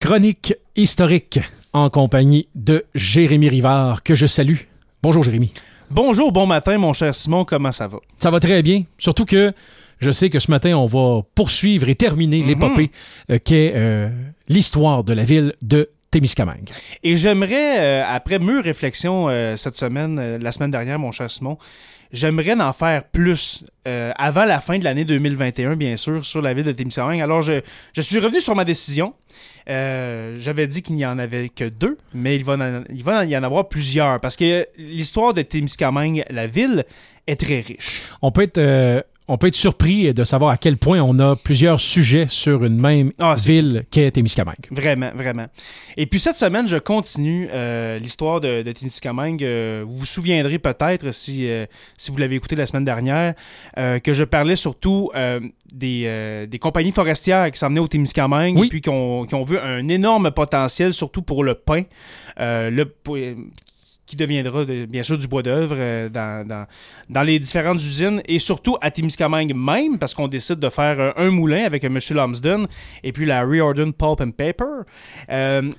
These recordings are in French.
Chronique historique en compagnie de Jérémy Rivard, que je salue. Bonjour Jérémy. Bonjour, bon matin mon cher Simon, comment ça va? Ça va très bien, surtout que je sais que ce matin, on va poursuivre et terminer l'épopée euh, qu'est euh, l'histoire de la ville de Témiscamingue. Et j'aimerais, euh, après mûre réflexion euh, cette semaine, euh, la semaine dernière, mon cher Simon, j'aimerais en faire plus avant la fin de l'année 2021, bien sûr, sur la ville de Témiscamingue. Alors, je, je suis revenu sur ma décision. J'avais dit qu'il n'y en avait que deux, mais il va, en, il va y en avoir plusieurs parce que l'histoire de Témiscamingue, la ville, est très riche. On peut être... on peut être surpris de savoir à quel point on a plusieurs sujets sur une même Ah, ville qu'est Témiscamingue. Vraiment, vraiment. Et puis cette semaine, je continue euh, l'histoire de, de Témiscamingue. Euh, vous vous souviendrez peut-être, si, euh, si vous l'avez écouté la semaine dernière, que je parlais surtout des, des compagnies forestières qui s'emmenaient au Témiscamingue Oui. et puis qui ont, vu un énorme potentiel, surtout pour le pain. Le, qui deviendra de- bien sûr du bois d'œuvre euh, dans, dans, les différentes usines et surtout à Témiscamingue même parce qu'on décide de faire euh, un moulin avec euh, M. Lumsden et puis la Riordan Pulp and Paper.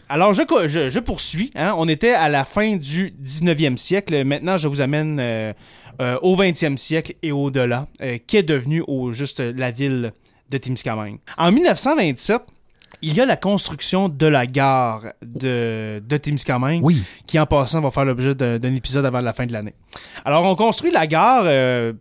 Alors je, je, je poursuis. hein. On était à la fin du 19e siècle. Maintenant, je vous amène au 20e siècle et au-delà, euh, qu'est devenue juste la ville de Témiscamingue. En 1927, il y a la construction de la gare de, de Témiscamingue Oui. qui en passant va faire l'objet d'un épisode avant la fin de l'année. Alors on construit la gare, euh,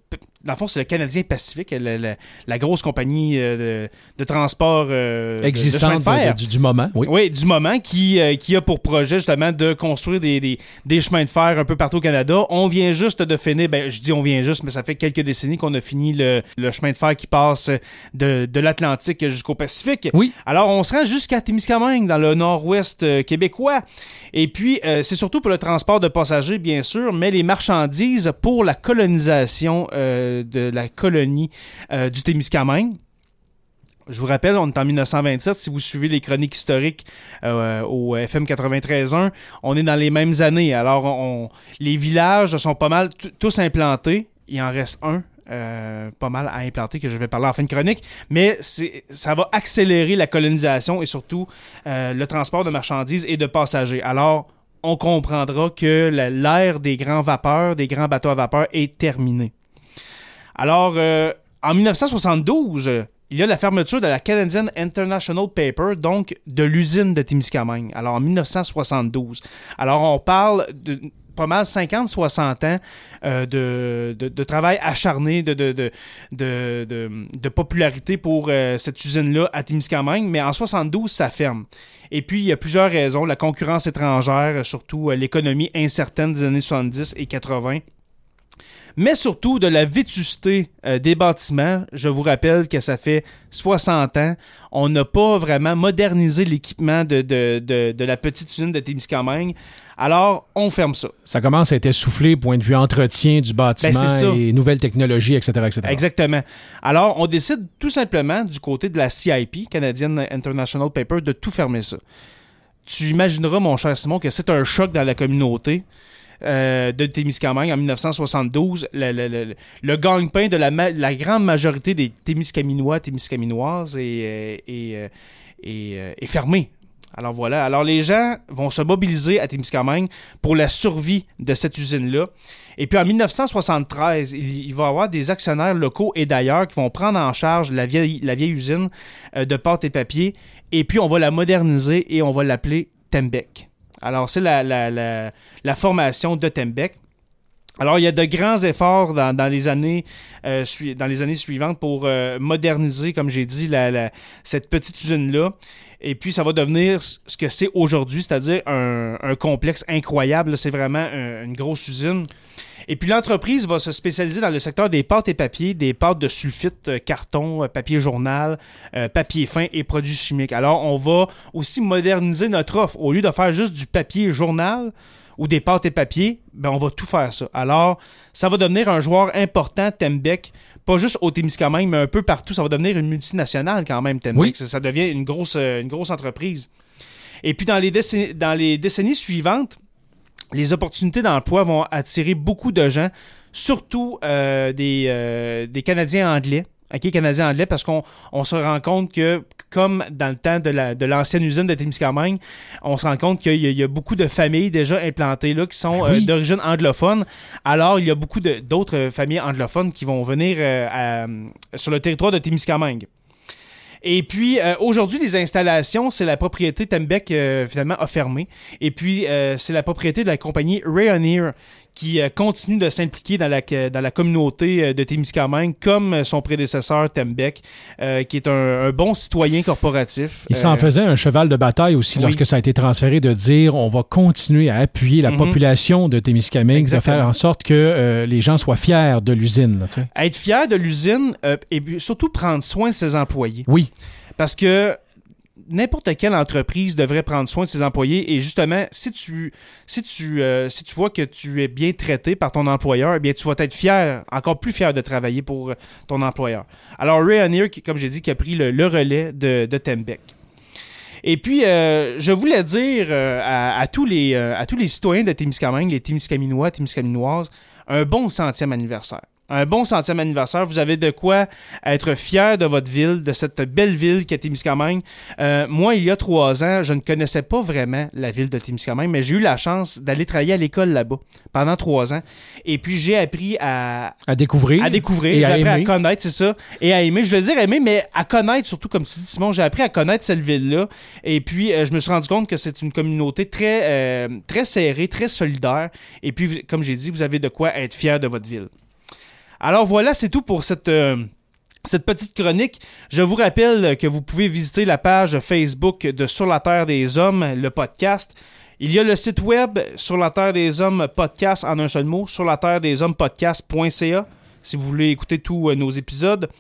dans le fond c'est le Canadien Pacifique, la, la- la grosse compagnie euh, de, de transport euh, de Existante de fer. de- du, du moment. Oui. Oui, du moment qui, euh, qui a pour projet justement de construire des, des, des chemins de fer un peu partout au Canada. On vient juste de finir, ben je dis on vient juste, mais ça fait quelques décennies qu'on a fini le, le chemin de fer qui passe de, de l'Atlantique jusqu'au Pacifique. Oui. Alors on se rend jusqu'à Témiscamingue dans le nord-ouest québécois. Et puis c'est surtout pour le transport de passagers bien sûr, mais les marchandises pour la colonisation euh, de la colonie euh, du Témiscamingue. Je vous rappelle, on est en 1927. Si vous suivez les chroniques historiques euh, au FM 93.1, on est dans les mêmes années. Alors, les villages sont pas mal tous implantés. Il en reste un. euh, pas mal à implanter que je vais parler en fin de chronique, mais ça va accélérer la colonisation et surtout le transport de marchandises et de passagers. Alors, on comprendra que l'ère des grands vapeurs, des grands bateaux à vapeur est terminée. Alors, euh, en 1972, euh, il y a la fermeture de la Canadian International Paper, donc de l'usine de Témiscamingue. Alors, en 1972. Alors, on parle de pas mal 50-60 ans euh, de, de- travail acharné, de, de, de, popularité pour euh, cette usine-là à Témiscamingue, mais en 72, ça ferme. Et puis, il y a plusieurs raisons. La concurrence étrangère, surtout l'économie incertaine des années 70 et 80 mais surtout de la vétusté euh, des bâtiments. Je vous rappelle que ça fait 60 ans. On n'a pas vraiment modernisé l'équipement de, de, de, de la petite usine de Témiscamingue. Alors, on ferme ça. Ça commence à être essoufflé, point de vue entretien du bâtiment Ben, ça. et nouvelles technologies, etc. etc. Exactement. Alors, on décide tout simplement du côté de la CIP, Canadian International Paper, de tout fermer ça. Tu imagineras, mon cher Simon, que c'est un choc dans la communauté. Euh, de Témiscamingue en 1972, le, le, le, le gagne-pain de la, grande majorité des Témiscaminois, Témiscaminoises est, euh, euh, est, fermé. Alors voilà. Alors les gens vont se mobiliser à Témiscamingue pour la survie de cette usine-là. Et puis en 1973, il, va y avoir des actionnaires locaux et d'ailleurs qui vont prendre en charge la vieille, usine de pâte et papier. Et puis on va la moderniser et on va l'appeler Tembec. Alors c'est la, la, la, formation de Tembec. Alors, il y a de grands efforts dans, dans les, années, euh, dans les années suivantes pour euh, moderniser, comme j'ai dit, la, cette petite usine-là. Et puis, ça va devenir ce que c'est aujourd'hui, c'est-à-dire un, un complexe incroyable. C'est vraiment un- une grosse usine. Et puis, l'entreprise va se spécialiser dans le secteur des pâtes et papiers, des pâtes de sulfite, euh, carton, euh, papier journal, euh, papier fin et produits chimiques. Alors, on va aussi moderniser notre offre. Au lieu de faire juste du papier journal, ou des pâtes et papier, ben on va tout faire ça. Alors, ça va devenir un joueur important, Tembec, pas juste au Témiscamingue, mais un peu partout. Ça va devenir une multinationale quand même, Tembec. Oui. Ça, ça devient une grosse, une grosse entreprise. Et puis, dans les, décennies, dans les décennies suivantes, les opportunités d'emploi vont attirer beaucoup de gens, surtout euh, des, euh, des Canadiens anglais. OK, canadien anglais, parce qu'on on se rend compte que, comme dans le temps de, la, de l'ancienne usine de Témiscamingue, on se rend compte qu'il y, a, il y a beaucoup de familles déjà implantées là qui sont Ben oui. euh, d'origine anglophone. Alors, il y a beaucoup de- d'autres familles anglophones qui vont venir euh, à- sur le territoire de Témiscamingue. Et puis, euh, aujourd'hui, les installations, c'est la propriété Tembec, euh, finalement, a fermé. Et puis, euh, c'est la propriété de la compagnie Rayonier qui euh, continue de s'impliquer dans la, dans la communauté euh, de Témiscamingue, comme euh, son prédécesseur Tembec, euh, qui est un, un bon citoyen corporatif. Il s'en Euh, faisait un cheval de bataille aussi oui. lorsque ça a été transféré de dire on va continuer à appuyer la Mhm. population de Témiscamingue, de Exactement. faire en sorte que euh, les gens soient fiers de l'usine. Être fier de l'usine et surtout prendre soin de ses employés. Oui, Parce que n'importe quelle entreprise devrait prendre soin de ses employés et justement, si tu, si tu, euh, si tu vois que tu es bien traité par ton employeur, eh bien, tu vas être fier, encore plus fier de travailler pour euh, ton employeur. Alors, Rayonier, qui, comme j'ai dit, qui a pris le, relais de, Tembec. Et puis, euh, je voulais dire à, à tous les, euh, à tous les citoyens de Témiscamingue, les Témiscaminois, Témiscaminoises, un bon centième anniversaire. Un bon centième anniversaire. Vous avez de quoi être fier de votre ville, de cette belle ville qu'est Témiscamingue. Euh, moi, il y a trois ans, je ne connaissais pas vraiment la ville de Témiscamingue, mais j'ai eu la chance d'aller travailler à l'école là-bas pendant trois ans. Et puis, j'ai appris à, à découvrir. à découvrir, et j'ai à appris à connaître, c'est ça. Et à aimer, je veux dire aimer, mais à connaître, surtout comme tu dis, Simon, j'ai appris à connaître cette ville-là. Et puis, euh, je me suis rendu compte que c'est une communauté très, euh, très serrée, très solidaire. Et puis, comme j'ai dit, vous avez de quoi être fier de votre ville. Alors voilà, c'est tout pour cette... euh, cette petite chronique, je vous rappelle que vous pouvez visiter la page Facebook de Sur la Terre des Hommes, le podcast. Il y a le site web Sur la Terre des Hommes podcast en un seul mot, sur la Terre des Hommes podcast.ca si vous voulez écouter tous euh, nos épisodes.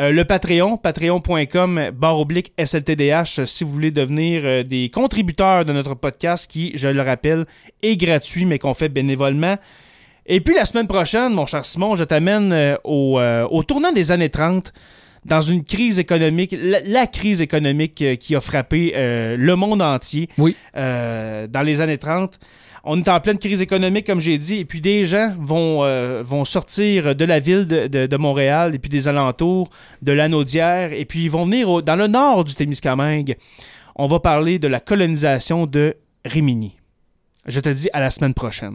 Euh, le Patreon, patreon.com, barre oblique SLTDH, si vous voulez devenir des contributeurs de notre podcast qui, je le rappelle, est gratuit mais qu'on fait bénévolement. Et puis la semaine prochaine, mon cher Simon, je t'amène euh, au, euh, au tournant des années 30 dans une crise économique, la, la crise économique euh, qui a frappé euh, le monde entier Oui. euh, dans les années 30. On est en pleine crise économique, comme j'ai dit, et puis des gens vont, vont sortir de la ville de, de- de Montréal et puis des alentours, de l'Anaudière, et puis ils vont venir au- dans le nord du Témiscamingue. On va parler de la colonisation de Rimini. Je te dis à la semaine prochaine.